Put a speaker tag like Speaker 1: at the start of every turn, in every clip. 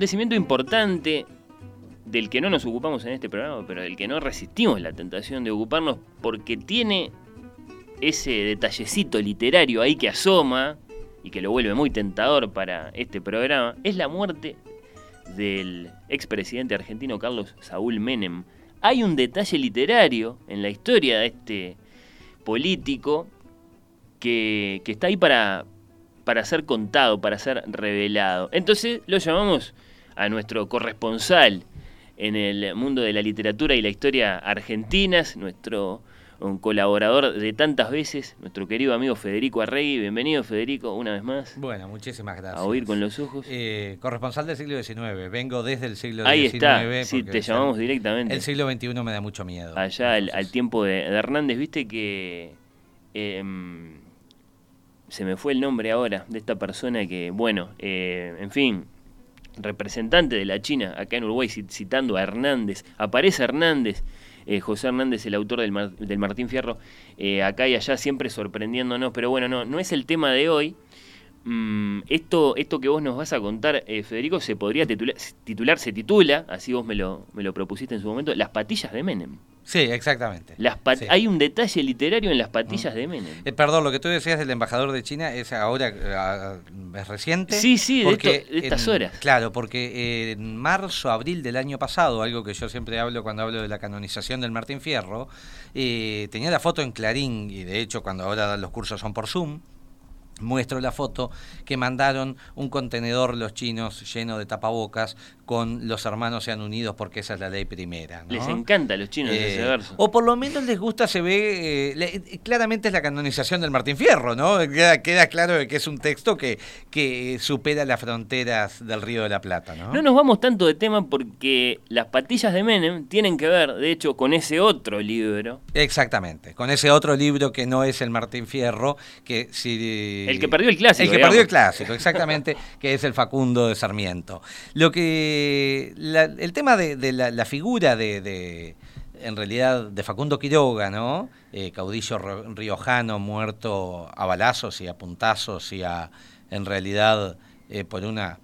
Speaker 1: Acontecimiento importante del que no nos ocupamos en este programa, pero del que no resistimos la tentación de ocuparnos porque tiene ese detallecito literario ahí que asoma y que lo vuelve muy tentador para este programa, es la muerte del expresidente argentino Carlos Saúl Menem. Hay un detalle literario en la historia de este político que, que está ahí para, para ser contado, para ser revelado. Entonces lo llamamos a nuestro corresponsal en el mundo de la literatura y la historia argentinas, nuestro un colaborador de tantas veces, nuestro querido amigo Federico Arregui. Bienvenido, Federico, una vez más.
Speaker 2: Bueno, muchísimas gracias.
Speaker 1: A oír con los ojos.
Speaker 2: Eh, corresponsal del siglo XIX. Vengo desde el siglo
Speaker 1: Ahí
Speaker 2: XIX.
Speaker 1: está, sí, te
Speaker 2: el-
Speaker 1: llamamos directamente.
Speaker 2: El siglo XXI me da mucho miedo.
Speaker 1: Allá al, tiempo de, de Hernández, viste que. em, se me fue el nombre ahora de esta persona que, bueno, eh, en fin, representante de la China acá en Uruguay, cit- citando a Hernández. Aparece Hernández, eh, José Hernández, el autor del, del Martín Fierro, eh, acá y allá siempre sorprendiéndonos, pero bueno, no, no es el tema de hoy. Mm, esto, esto que vos nos vas a contar, eh, Federico, se podría titular, titular, se titula, así vos me lo, me lo propusiste en su momento, Las patillas de Menem.
Speaker 2: Sí, exactamente.
Speaker 1: Las
Speaker 2: Sí.
Speaker 1: Hay un detalle literario en las patillas de Menem.
Speaker 2: Eh, perdón, lo que tú decías del embajador de China es ahora eh, es reciente.
Speaker 1: Sí, sí, de esto- de estas
Speaker 2: en-
Speaker 1: horas.
Speaker 2: Claro, porque en marzo, abril del año pasado, algo que yo siempre hablo cuando hablo de la canonización del Martín Fierro, eh, tenía la foto en Clarín, y de hecho cuando ahora los cursos son por Zoom, muestro la foto que mandaron un contenedor los chinos lleno de tapabocas con los hermanos sean unidos porque esa es la ley primera. ¿no?
Speaker 1: Les encanta a los chinos
Speaker 2: Eh,
Speaker 1: ese verso.
Speaker 2: o por lo menos les gusta, se ve, eh, le- claramente es la canonización del Martín Fierro, ¿no? Queda, queda claro que es un texto que, que supera las fronteras del Río de la Plata, ¿no?
Speaker 1: No nos vamos tanto de tema porque las patillas de Menem tienen que ver, de hecho, con ese otro libro.
Speaker 2: Exactamente, con ese otro libro que no es el Martín Fierro, que si...
Speaker 1: El que perdió el clásico,
Speaker 2: El que
Speaker 1: digamos.
Speaker 2: perdió el clásico, exactamente, que es el Facundo de Sarmiento. Lo que... la- el tema de, la, figura de, en realidad, de Facundo Quiroga, ¿no? Eh, caudillo riojano muerto a balazos y a puntazos y a, en realidad, eh, por una,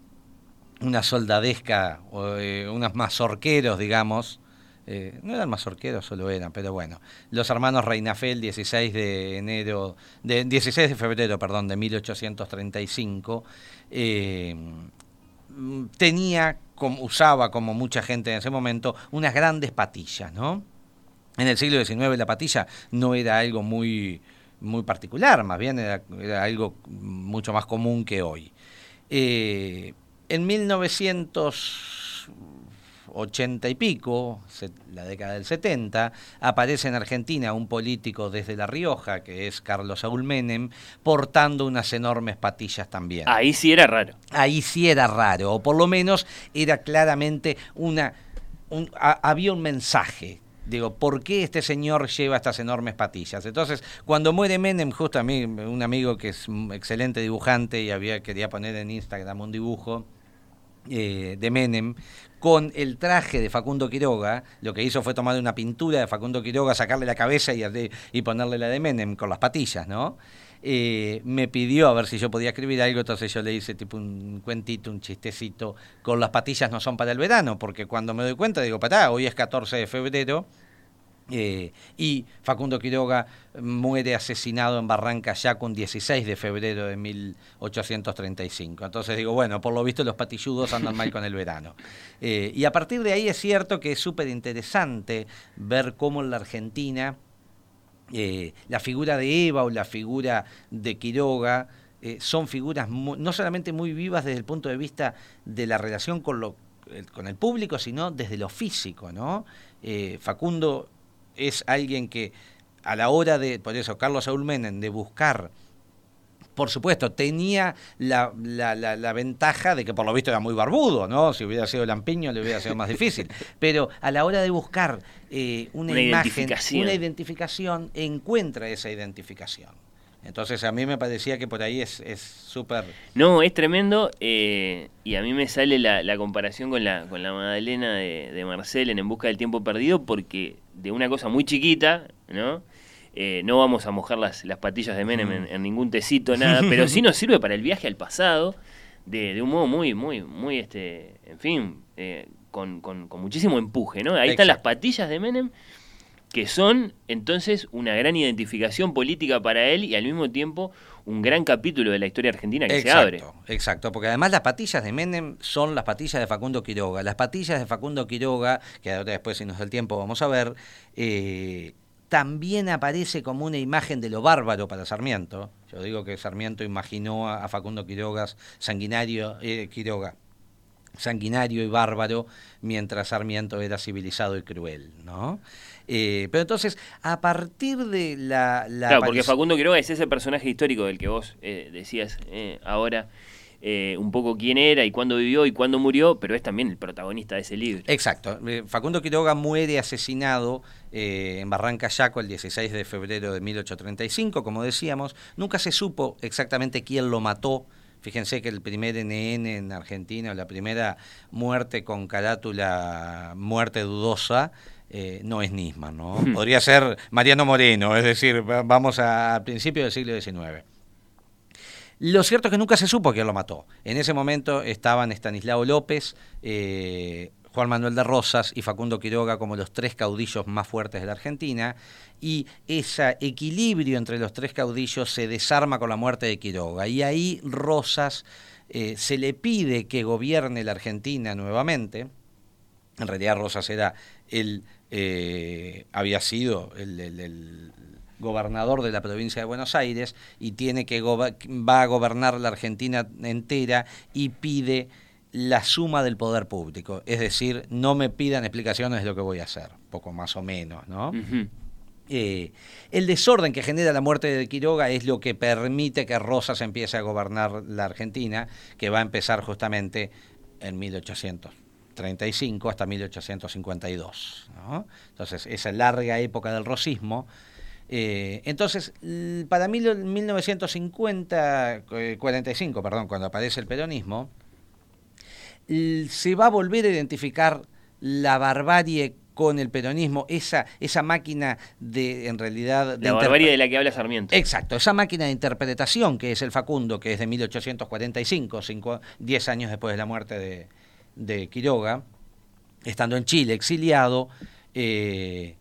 Speaker 2: una soldadesca, o, eh, unos mazorqueros, digamos, eh, no eran mazorqueros, solo eran, pero bueno. Los hermanos Reinafel, 16 de enero, de, 16 de febrero, perdón, de 1835, eh, mm, tenía, como, usaba como mucha gente en ese momento, unas grandes patillas, ¿no? En el siglo XIX la patilla no era algo muy, muy particular, más bien era, algo mucho más común que hoy. Eh, en 1980 y pico, la década del 70, aparece en Argentina un político desde La Rioja, que es Carlos Saúl Menem, portando unas enormes patillas también.
Speaker 1: Ahí sí era raro.
Speaker 2: Ahí sí era raro, o por lo menos era claramente una... un- a- había un mensaje. Digo, ¿por qué este señor lleva estas enormes patillas? Entonces, cuando muere Menem, justo a mí, un amigo que es un excelente dibujante y había quería poner en Instagram un dibujo eh, de Menem con el traje de Facundo Quiroga, lo que hizo fue tomar una pintura de Facundo Quiroga, sacarle la cabeza y, ponerle la de Menem con las patillas, ¿no? Eh, me pidió a ver si yo podía escribir algo, entonces yo le hice tipo un cuentito, un chistecito, con las patillas no son para el verano, porque cuando me doy cuenta digo, patá, hoy es 14 de febrero, eh, y Facundo Quiroga muere asesinado en Barranca Yaco un 16 de febrero de 1835. Entonces digo, bueno, por lo visto los patilludos andan mal con el verano. Eh, y a partir de ahí es cierto que es súper interesante ver cómo en la Argentina eh, la figura de Eva o la figura de Quiroga son figuras no solamente muy vivas desde el punto de vista de la relación con, lo, el- con el público, sino desde lo físico. ¿no? Facundo es alguien que a la hora de, por eso, Carlos Saúl Menem, de buscar por supuesto, tenía la, la, ventaja de que por lo visto era muy barbudo, ¿no? Si hubiera sido Lampiño le hubiera sido más difícil. Pero a la hora de buscar eh, una, imagen, una identificación, encuentra esa identificación. Entonces a mí me parecía que por ahí es súper...
Speaker 1: no, es tremendo eh, y a mí me sale la, comparación con la, con la Magdalena de, de Marcel en En Busca del Tiempo Perdido porque de una cosa muy chiquita, ¿no? Eh, no vamos a mojar las, las patillas de Menem en, ningún tecito, nada, pero sí nos sirve para el viaje al pasado de, un modo muy, muy, muy, este, en fin, eh, con, con, muchísimo empuje, ¿no? Ahí están las patillas de Menem, que son entonces una gran identificación política para él y al mismo tiempo un gran capítulo de la historia argentina que se abre.
Speaker 2: Exacto, porque además las patillas de Menem son las patillas de Facundo Quiroga. Las patillas de Facundo Quiroga, que ahora después si nos da el tiempo vamos a ver, eh, también aparece como una imagen de lo bárbaro para Sarmiento. Yo digo que Sarmiento imaginó a, Facundo Quirogas sanguinario, eh, Quiroga, sanguinario y bárbaro, mientras Sarmiento era civilizado y cruel, ¿no? Eh, pero entonces, a partir de la...
Speaker 1: claro, porque Facundo Quiroga es ese personaje histórico del que vos eh, decías ahora, eh, un poco quién era y cuándo vivió y cuándo murió, pero es también el protagonista de ese libro.
Speaker 2: Exacto. Facundo Quiroga muere asesinado en Barranca Yaco el 16 de febrero de 1835, como decíamos. Nunca se supo exactamente quién lo mató. Fíjense que el primer NN en Argentina, la primera muerte con carátula muerte dudosa, no es Nisman, ¿no? Hmm. Podría ser Mariano Moreno, es decir, vamos al principio del siglo XIX. Lo cierto es que nunca se supo quién lo mató. En ese momento estaban Estanislao López, eh, Juan Manuel de Rosas y Facundo Quiroga como los tres caudillos más fuertes de la Argentina, y ese equilibrio entre los tres caudillos se desarma con la muerte de Quiroga. Y ahí Rosas eh, se le pide que gobierne la Argentina nuevamente. En realidad Rosas era el, eh, había sido el, gobernador de la provincia de Buenos Aires y tiene que va a gobernar la Argentina entera y pide la suma del poder público, es decir, no me pidan explicaciones de lo que voy a hacer, poco más o menos, ¿no? Eh, el desorden que genera la muerte de Quiroga es lo que permite que Rosas empiece a gobernar la Argentina, que va a empezar justamente en 1835 hasta 1852. ¿no? Entonces, esa larga época del rosismo eh, entonces, para mí, 1950, 45, perdón, cuando aparece el peronismo, se va a volver a identificar la barbarie con el peronismo, esa, esa máquina de, en realidad...
Speaker 1: De la barbarie de la que habla Sarmiento.
Speaker 2: Exacto, esa máquina de interpretación que es el Facundo, que es de 1845, 10 años después de la muerte de, de Quiroga, estando en Chile, exiliado, eh,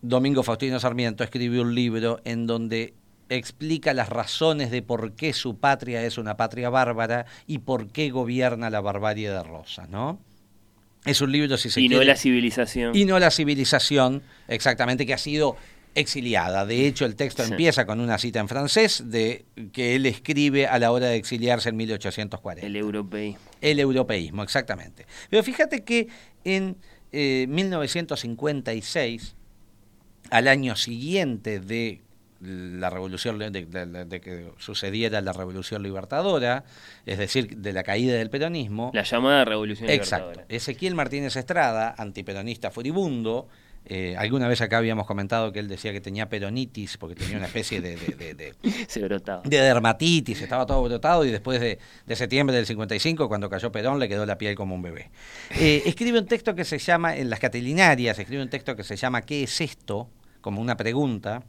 Speaker 2: Domingo Faustino Sarmiento escribió un libro en donde explica las razones de por qué su patria es una patria bárbara y por qué gobierna la barbarie de Rosa, ¿no? Es un libro, si se
Speaker 1: Y no la civilización.
Speaker 2: Y no la civilización, exactamente, que ha sido exiliada. De hecho, el texto empieza con una cita en francés de que él escribe a la hora de exiliarse en 1840.
Speaker 1: El europeísmo.
Speaker 2: El europeísmo, exactamente. Pero fíjate que en 1956 eh, al año siguiente de la revolución de, que sucediera la revolución libertadora, es decir, de la caída del peronismo.
Speaker 1: La llamada revolución
Speaker 2: exacto, Ezequiel Martínez Estrada, antiperonista furibundo, eh, alguna vez acá habíamos comentado que él decía que tenía peronitis porque tenía una especie de, de, de, de dermatitis, estaba todo brotado y después de, septiembre del 55, cuando cayó Perón, le quedó la piel como un bebé. Eh, escribe un texto que se llama, en las catilinarias, escribe un texto que se llama ¿Qué es esto? como una pregunta.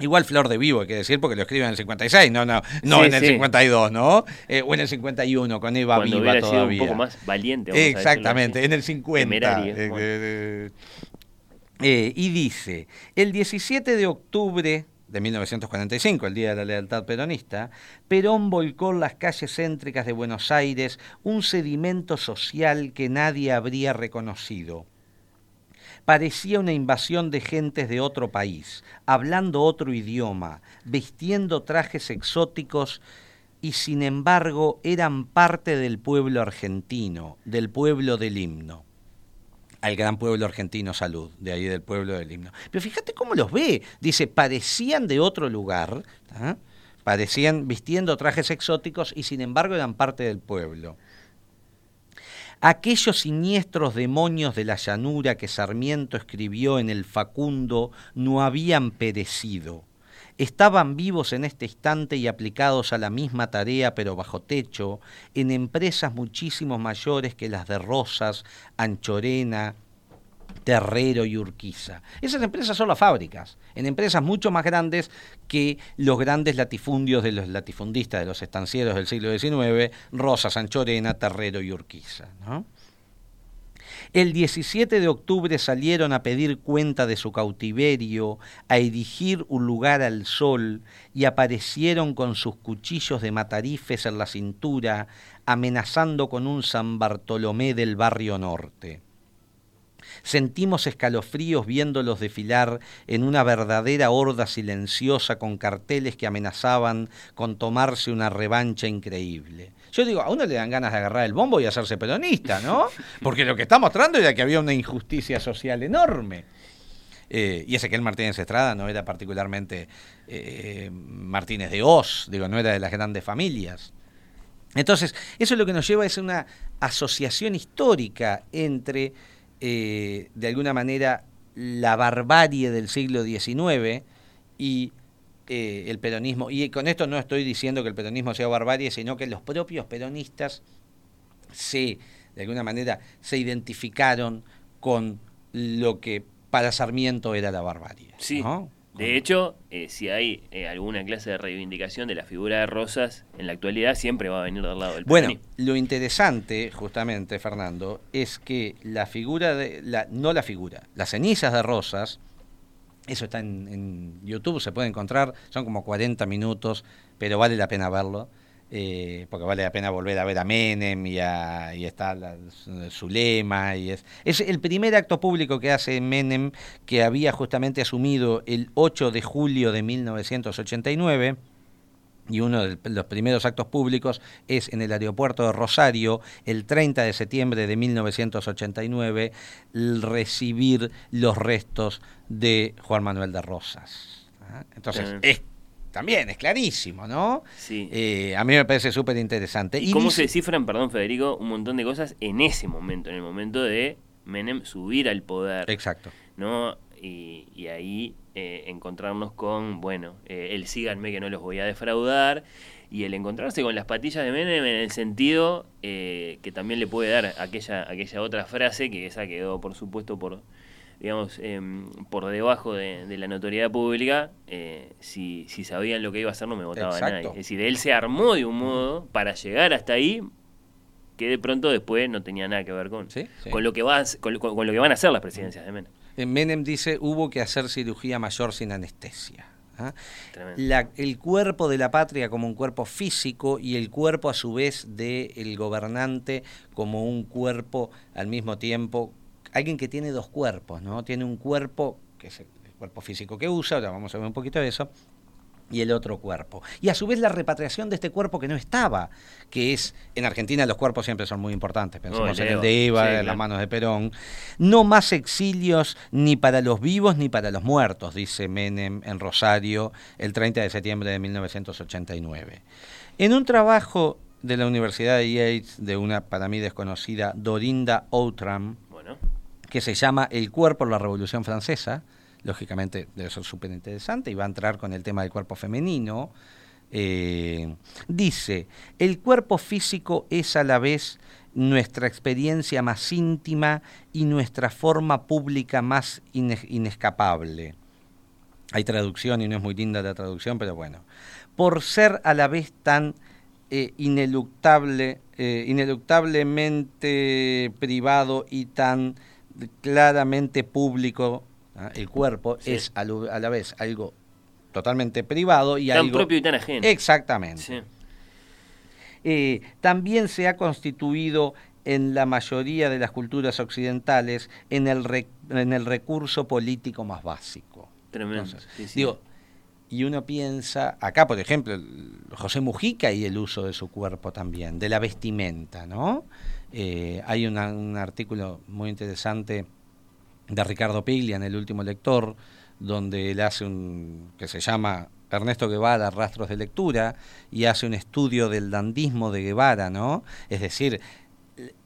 Speaker 2: Igual Flor de Vivo, hay que decir, porque lo escribe en el 56, no, no, no en el 52, ¿no? Eh, o en el 51, con Eva Viva todavía.
Speaker 1: Sido un poco más valiente.
Speaker 2: Exactamente, en el 50. Eh, eh, y dice, el 17 de octubre de 1945, el Día de la Lealtad Peronista, Perón volcó en las calles céntricas de Buenos Aires un sedimento social que nadie habría reconocido parecía una invasión de gentes de otro país, hablando otro idioma, vistiendo trajes exóticos y sin embargo eran parte del pueblo argentino, del pueblo del himno. al gran pueblo argentino salud, de ahí del pueblo del himno. Pero fíjate cómo los ve, dice, parecían de otro lugar, ¿ah? parecían vistiendo trajes exóticos y sin embargo eran parte del pueblo. Aquellos siniestros demonios de la llanura que Sarmiento escribió en el Facundo no habían perecido. Estaban vivos en este instante y aplicados a la misma tarea, pero bajo techo, en empresas muchísimo mayores que las de Rosas, Anchorena, Terrero y Urquiza. Esas empresas son las fábricas, en empresas mucho más grandes que los grandes latifundios de los latifundistas, de los estancieros del siglo XIX, Rosas, Anchorena, Terrero y Urquiza. El 17 de octubre salieron a pedir cuenta de su cautiverio, a erigir un lugar al sol, y aparecieron con sus cuchillos de matarifes en la cintura, amenazando con un San Bartolomé del barrio norte. Sentimos escalofríos viéndolos desfilar en una verdadera horda silenciosa con carteles que amenazaban con tomarse una revancha increíble. Yo digo, a uno le dan ganas de agarrar el bombo y hacerse peronista, ¿no? Porque lo que está mostrando era que había una injusticia social enorme. Eh, y ese que el Martínez Estrada no era particularmente eh, Martínez de Oz, digo, no era de las grandes familias. Entonces, eso es lo que nos lleva a una asociación histórica entre eh, de alguna manera la barbarie del siglo XIX y eh, el peronismo. Y con esto no estoy diciendo que el peronismo sea barbarie, sino que los propios peronistas se, de alguna manera, se identificaron con lo que para Sarmiento era la barbarie.
Speaker 1: Sí. De hecho, eh, si hay eh, alguna clase de reivindicación de la figura de Rosas en la actualidad, siempre va a venir del lado del
Speaker 2: Bueno, lo interesante, justamente, Fernando, es que la figura de. La, no la figura, las cenizas de Rosas, eso está en, en YouTube, se puede encontrar, son como 40 minutos, pero vale la pena verlo. Eh, porque vale la pena volver a ver a Menem y, a, y está su lema. Y es, es el primer acto público que hace Menem, que había justamente asumido el 8 de julio de 1989 y uno de los primeros actos públicos es en el aeropuerto de Rosario, el 30 de septiembre de 1989, recibir los restos de Juan Manuel de Rosas. ¿ah? Entonces, es también, es clarísimo, ¿no?
Speaker 1: Sí.
Speaker 2: Eh, a mí me parece súper interesante.
Speaker 1: ¿Y, cómo se descifran, perdón Federico, un montón de cosas en ese momento, en el momento de Menem subir al poder?
Speaker 2: Exacto.
Speaker 1: ¿No? Y, ahí eh, encontrarnos con, bueno, eh, el síganme que no los voy a defraudar, y el encontrarse con las patillas de Menem en el sentido que también le puede dar aquella, aquella otra frase, que esa quedó, por supuesto, por digamos, em, por debajo de, la notoriedad pública, eh, si, si, sabían lo que iba a hacer no me votaba nadie. Es decir, él se armó de un modo para llegar hasta ahí que de pronto después no tenía nada que ver con, con, lo, que va, con, lo que van a hacer las presidencias de Menem.
Speaker 2: Menem dice, hubo que hacer cirugía mayor sin anestesia. ¿ah? La, el cuerpo de la patria como un cuerpo físico y el cuerpo a su vez del gobernante como un cuerpo al mismo tiempo alguien que tiene dos cuerpos, ¿no? Tiene un cuerpo, que es el cuerpo físico que usa, ahora vamos a ver un poquito de eso, y el otro cuerpo. Y a su vez la repatriación de este cuerpo que no estaba, que es, en Argentina los cuerpos siempre son muy importantes, pensemos en el de Eva, en las manos de Perón, no más exilios ni para los vivos ni para los muertos, dice Menem en Rosario el 30 de septiembre de 1989. En un trabajo de la Universidad de Yates de una para mí desconocida Dorinda Outram, que se llama El cuerpo la Revolución Francesa. Lógicamente debe ser súper interesante y va a entrar con el tema del cuerpo femenino. Eh, dice, el cuerpo físico es a la vez nuestra experiencia más íntima y nuestra forma pública más inescapable. Hay traducción y no es muy linda la traducción, pero bueno. Por ser a la vez tan eh, ineluctable, eh, ineluctablemente privado y tan claramente público, ¿ah? el cuerpo es a, la vez algo totalmente privado y
Speaker 1: tan propio y tan ajeno.
Speaker 2: Exactamente. Eh, también se ha constituido en la mayoría de las culturas occidentales en el, en el recurso político más básico.
Speaker 1: Tremendo.
Speaker 2: digo, y uno piensa, acá por ejemplo, José Mujica y el uso de su cuerpo también, de la vestimenta, ¿no? Eh, hay un artículo muy interesante de Ricardo Piglia en El último lector, donde él hace un que se llama Ernesto Guevara, Rastros de Lectura, y hace un estudio del dandismo de Guevara, ¿no? Es decir,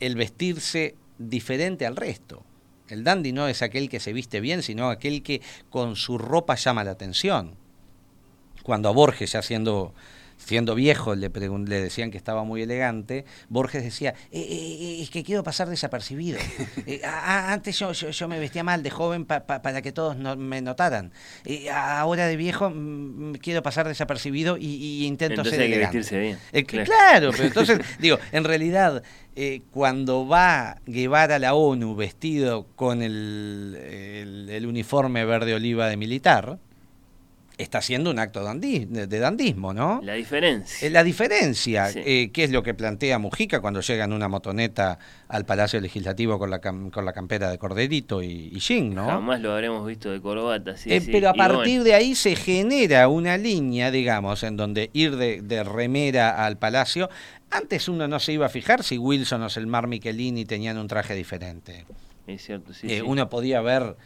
Speaker 2: el vestirse diferente al resto. El dandy no es aquel que se viste bien, sino aquel que con su ropa llama la atención. Cuando a Borges, ya siendo, siendo viejo, le, le decían que estaba muy elegante, Borges decía, "Eh, eh, eh, es que quiero pasar desapercibido. Eh, a- a- antes yo, yo, yo me vestía mal de joven pa- pa- para que todos no- me notaran. Eh, ahora de viejo mm, quiero pasar desapercibido y, y intento
Speaker 1: Entonces
Speaker 2: ser
Speaker 1: hay que
Speaker 2: elegante".
Speaker 1: vestirse bien.
Speaker 2: Que-
Speaker 1: Claro.
Speaker 2: claro. pero entonces, digo, en realidad, eh, cuando va Guevara a la ONU vestido con el, el- el uniforme verde oliva de militar, está haciendo un acto de, dandismo, ¿no?
Speaker 1: La diferencia.
Speaker 2: Eh, La diferencia,
Speaker 1: Sí.
Speaker 2: eh, que es lo que plantea Mujica cuando llega en una motoneta al Palacio Legislativo con la, cam- con la campera de Corderito y, y ¿no?
Speaker 1: Jamás lo habremos visto de corbata. Sí,
Speaker 2: Eh,
Speaker 1: sí.
Speaker 2: pero a
Speaker 1: Y
Speaker 2: partir
Speaker 1: bueno,
Speaker 2: de ahí se genera una línea, digamos, en donde ir de, de remera al palacio. Antes uno no se iba a fijar si Wilson o Selmar Michelini tenían un traje diferente.
Speaker 1: Es cierto, sí.
Speaker 2: Eh,
Speaker 1: sí.
Speaker 2: Uno podía ver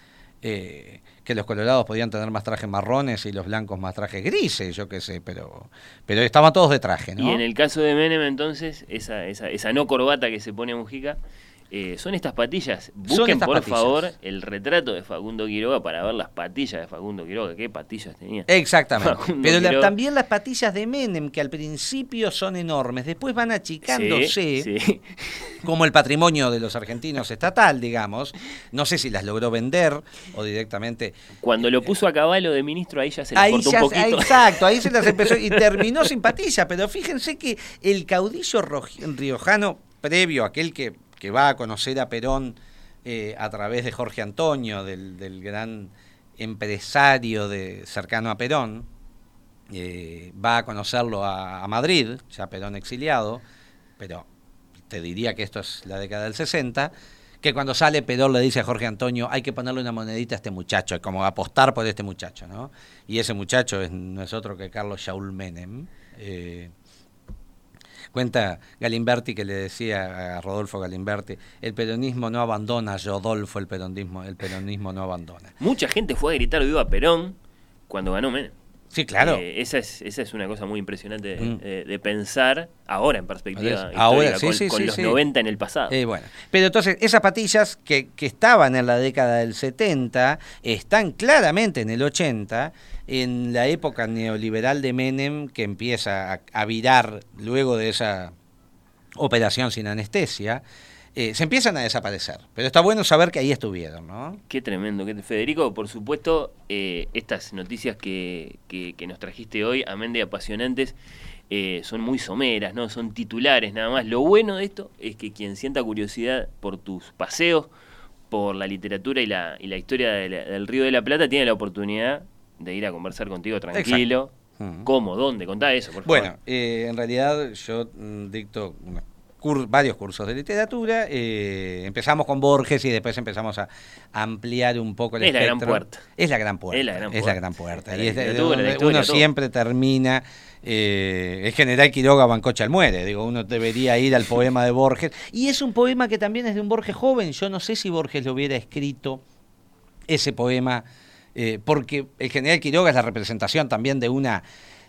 Speaker 2: eh, que los colorados podían tener más trajes marrones y los blancos más trajes grises, yo qué sé, pero, pero estaban todos de traje, ¿no?
Speaker 1: Y en el caso de Menem, entonces, esa, esa, esa no corbata que se pone Mujica, eh, son estas patillas. Busquen,
Speaker 2: estas
Speaker 1: por
Speaker 2: patillas.
Speaker 1: favor, el retrato de Facundo Quiroga para ver las patillas de Facundo Quiroga. ¿Qué patillas tenía?
Speaker 2: Exactamente.
Speaker 1: Facundo
Speaker 2: Pero la- también las patillas de Menem, que al principio son enormes, después van achicándose.
Speaker 1: Sí, sí.
Speaker 2: como el patrimonio de los argentinos estatal, digamos. No sé si las logró vender o directamente.
Speaker 1: Cuando lo puso a caballo de ministro, ahí ya se
Speaker 2: Ahí
Speaker 1: cortó
Speaker 2: ya-
Speaker 1: un poquito.
Speaker 2: exacto, ahí se las empezó y terminó sin patilla, pero fíjense que el caudillo riojano previo, aquel que, que va a conocer a Perón eh, a través de Jorge Antonio, del, gran empresario de, cercano a Perón, eh, va a conocerlo a, Madrid, ya Perón exiliado, pero te diría que esto es la década del 60, que cuando sale Perón le dice a Jorge Antonio, hay que ponerle una monedita a este muchacho, como apostar por este muchacho, ¿no? Y ese muchacho es, no es otro que Carlos Shaul Menem. eh, Cuenta Galimberti que le decía a Rodolfo Galimberti, el peronismo no abandona, Rodolfo, el peronismo, el peronismo no abandona.
Speaker 1: Mucha gente fue a gritar viva Perón cuando ganó Menem.
Speaker 2: Sí, claro.
Speaker 1: Eh, esa, es, esa es una cosa muy impresionante de,
Speaker 2: Mm.
Speaker 1: de- de pensar ahora en perspectiva
Speaker 2: Ahora, sí,
Speaker 1: con,
Speaker 2: sí,
Speaker 1: con
Speaker 2: sí,
Speaker 1: los
Speaker 2: sí.
Speaker 1: 90 en el pasado.
Speaker 2: Eh, bueno, pero entonces esas patillas que, que estaban en la década del 70 están claramente en el 80, en la época neoliberal de Menem que empieza a, a virar luego de esa operación sin anestesia, eh, se empiezan a desaparecer. Pero está bueno saber que ahí estuvieron, ¿no?
Speaker 1: Qué tremendo. Qué, Federico, por supuesto, eh, estas noticias que, que- que nos trajiste hoy, amén de apasionantes, eh, son muy someras, ¿no? Son titulares nada más. Lo bueno de esto es que quien sienta curiosidad por tus paseos, por la literatura y la, y la historia de la- del Río de la Plata, tiene la oportunidad de ir a conversar contigo tranquilo.
Speaker 2: Mm.
Speaker 1: ¿Cómo? ¿Dónde? Contá eso, por favor.
Speaker 2: Bueno, eh, en realidad yo mm, dicto unos cur- varios cursos de literatura. eh, empezamos con Borges y después empezamos a ampliar un poco el
Speaker 1: Es la gran puerta.
Speaker 2: Es la gran puerta.
Speaker 1: Es la gran
Speaker 2: Es la
Speaker 1: puerta.
Speaker 2: gran puerta. Y es de-
Speaker 1: la
Speaker 2: uno siempre termina. Eh, el general Quiroga Bancocha muere. Digo, uno debería ir al poema de Borges. Y es un poema que también es de un Borges joven. Yo no sé si Borges lo hubiera escrito ese poema, eh, porque el general Quiroga es la representación también de una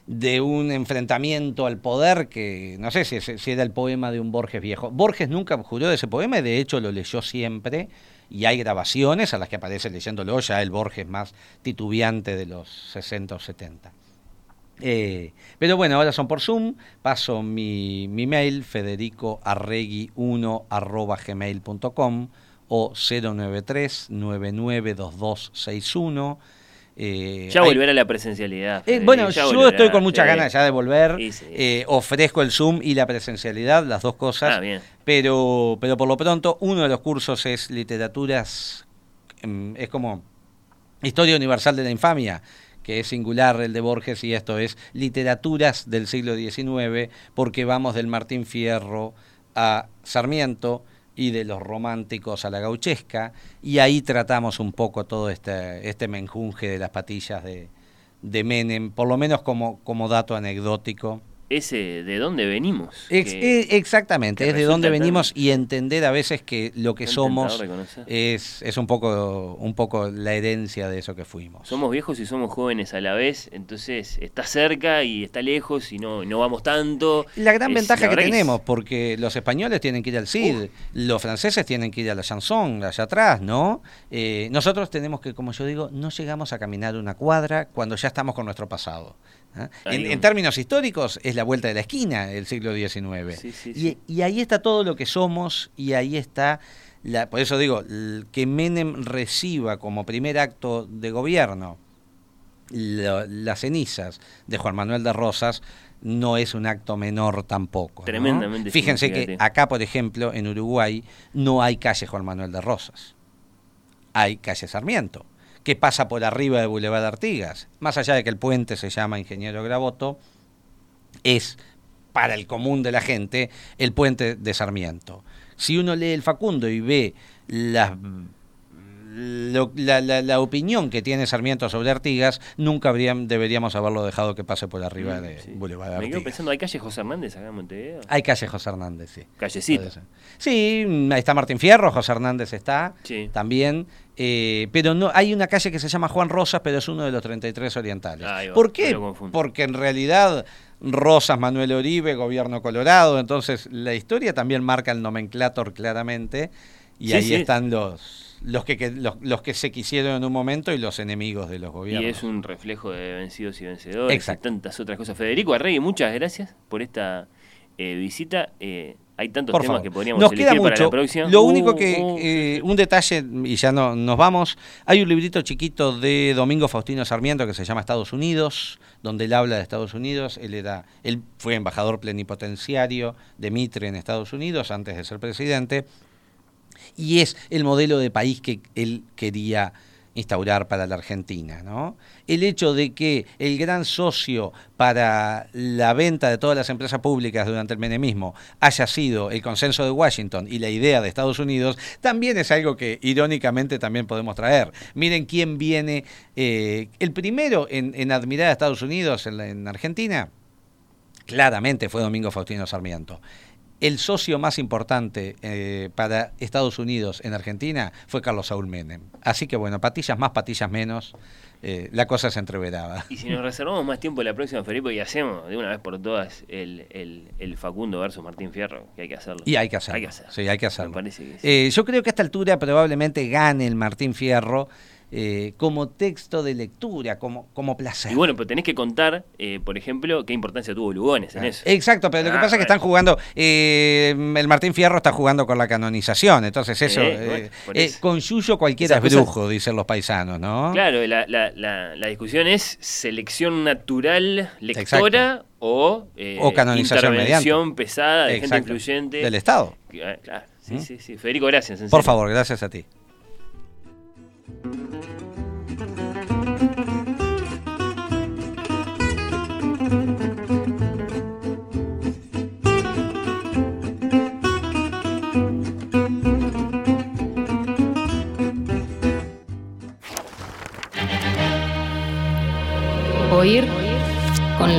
Speaker 2: de un enfrentamiento al poder que no sé si, si era el poema de un Borges viejo. Borges nunca juró de ese poema y de hecho lo leyó siempre y hay grabaciones a las que aparece leyéndolo ya el Borges más titubeante de los 60 o 70. Eh, pero bueno, ahora son por Zoom. Paso mi, mi mail, federicoarregui1 arroba gmail.com o 093-992261. Eh,
Speaker 1: ya
Speaker 2: hay-
Speaker 1: volverá la presencialidad.
Speaker 2: eh, bueno, yo
Speaker 1: volverá,
Speaker 2: estoy con muchas ganas ya de volver.
Speaker 1: Sí, sí.
Speaker 2: Eh, ofrezco el Zoom y la presencialidad, las dos cosas.
Speaker 1: Ah, bien.
Speaker 2: Pero, pero por lo pronto, uno de los cursos es literaturas, em, es como Historia Universal de la Infamia, que es singular el de Borges, y esto es literaturas del siglo XIX, porque vamos del Martín Fierro a Sarmiento y de los románticos a la gauchesca, y ahí tratamos un poco todo este, este menjunje de las patillas de, de Menem, por lo menos como, como dato anecdótico.
Speaker 1: Ese de dónde venimos.
Speaker 2: Ex-
Speaker 1: que-
Speaker 2: eh, exactamente,
Speaker 1: que
Speaker 2: es de dónde venimos y entender a veces que lo que somos es, es un, poco, un poco la herencia de eso que fuimos.
Speaker 1: Somos viejos y somos jóvenes a la vez, entonces está cerca y está lejos y no, no vamos tanto.
Speaker 2: La gran
Speaker 1: Es-
Speaker 2: ventaja
Speaker 1: la
Speaker 2: que
Speaker 1: es-
Speaker 2: tenemos, porque los españoles tienen que ir al CID, los franceses tienen que ir a la chanson, allá atrás, ¿no? Eh, nosotros tenemos que, como yo digo, no llegamos a caminar una cuadra cuando ya estamos con nuestro pasado. ¿Ah? En, términos históricos, es la vuelta de la esquina el siglo XIX.
Speaker 1: Sí, sí,
Speaker 2: y,
Speaker 1: sí.
Speaker 2: y ahí está todo lo que somos y ahí está, la, por eso digo, que Menem reciba como primer acto de gobierno las cenizas de Juan Manuel de Rosas no es un acto menor tampoco. ¿no?
Speaker 1: Tremendamente
Speaker 2: Fíjense que acá, por ejemplo, en Uruguay, no hay calle Juan Manuel de Rosas. Hay calle Sarmiento, que pasa por arriba de Boulevard Artigas. Más allá de que el puente se llama Ingeniero Gravoto, es para el común de la gente el puente de Sarmiento. Si uno lee el Facundo y ve las lo- la, la- la opinión que tiene Sarmiento sobre Artigas, nunca habrían, deberíamos haberlo dejado que pase por arriba de
Speaker 1: Mm, Sí.
Speaker 2: Boulevard
Speaker 1: Me quedo
Speaker 2: Artigas.
Speaker 1: pensando, ¿hay calle José Hernández acá en Montevideo?
Speaker 2: Hay calle José Hernández, sí.
Speaker 1: Callecita.
Speaker 2: Sí, mm, ahí está Martín Fierro, José Hernández está
Speaker 1: Sí.
Speaker 2: también. eh, pero no hay una calle que se llama Juan Rosas, pero es uno de los 33 orientales.
Speaker 1: Ahí va,
Speaker 2: ¿Por qué? Porque en realidad Rosas, Manuel Oribe, gobierno Colorado, entonces la historia también marca el nomenclator claramente y
Speaker 1: Sí,
Speaker 2: ahí
Speaker 1: sí.
Speaker 2: están los los que, que- los, los que se quisieron en un momento y los enemigos de los
Speaker 1: Y
Speaker 2: gobiernos.
Speaker 1: es un reflejo de vencidos y vencedores
Speaker 2: Exacto.
Speaker 1: y tantas otras cosas. Federico Arregui, muchas gracias por esta eh, visita. Eh, hay tantos
Speaker 2: Por
Speaker 1: temas
Speaker 2: favor.
Speaker 1: que podríamos
Speaker 2: Nos
Speaker 1: elegir
Speaker 2: queda
Speaker 1: para
Speaker 2: mucho.
Speaker 1: la próxima.
Speaker 2: Lo
Speaker 1: Uh,
Speaker 2: único que,
Speaker 1: uh,
Speaker 2: eh, un detalle, y ya no, nos vamos, hay un librito chiquito de Domingo Faustino Sarmiento que se llama Estados Unidos, donde él habla de Estados Unidos. Él, era, él fue embajador plenipotenciario de Mitre en Estados Unidos antes de ser presidente, y es el modelo de país que él quería instaurar para la Argentina. ¿no? El hecho de que el gran socio para la venta de todas las empresas públicas durante el menemismo haya sido el consenso de Washington y la idea de Estados Unidos, también es algo que irónicamente también podemos traer. Miren quién viene, eh, el primero en, admirar a Estados Unidos en Argentina, claramente fue Domingo Faustino Sarmiento. El socio más importante eh, para Estados Unidos en Argentina fue Carlos Saúl Menem. Así que bueno, patillas más, patillas menos, eh, la cosa se entreveraba.
Speaker 1: Y si nos reservamos más tiempo la próxima, Felipe, y hacemos de una vez por todas el, el, el Facundo versus Martín Fierro, que hay que hacerlo.
Speaker 2: Y hay que hacerlo.
Speaker 1: Hay que hacerlo.
Speaker 2: Sí, hay que hacerlo.
Speaker 1: Me parece que sí.
Speaker 2: Eh, yo creo que a esta altura probablemente gane el Martín Fierro eh, como texto de lectura, como, como placer.
Speaker 1: Y bueno, pero tenés que contar, eh, por ejemplo, qué importancia tuvo Lugones en eso.
Speaker 2: Exacto, pero lo que
Speaker 1: Ah,
Speaker 2: pasa es que están jugando, eh, el Martín Fierro está jugando con la canonización, entonces eso,
Speaker 1: bueno, eso.
Speaker 2: con Yuyo cualquiera
Speaker 1: Esas
Speaker 2: es
Speaker 1: cosas-
Speaker 2: brujo, dicen los paisanos, ¿no?
Speaker 1: Claro, la, la, la, la discusión es selección natural lectora o, eh,
Speaker 2: O canonización
Speaker 1: intervención pesada de gente
Speaker 2: Exacto.
Speaker 1: influyente.
Speaker 2: Del Estado.
Speaker 1: Ah, Claro, sí,
Speaker 2: ¿Mm?
Speaker 1: sí, sí. Federico, gracias. en
Speaker 2: Por
Speaker 1: serio.
Speaker 2: favor, gracias a ti.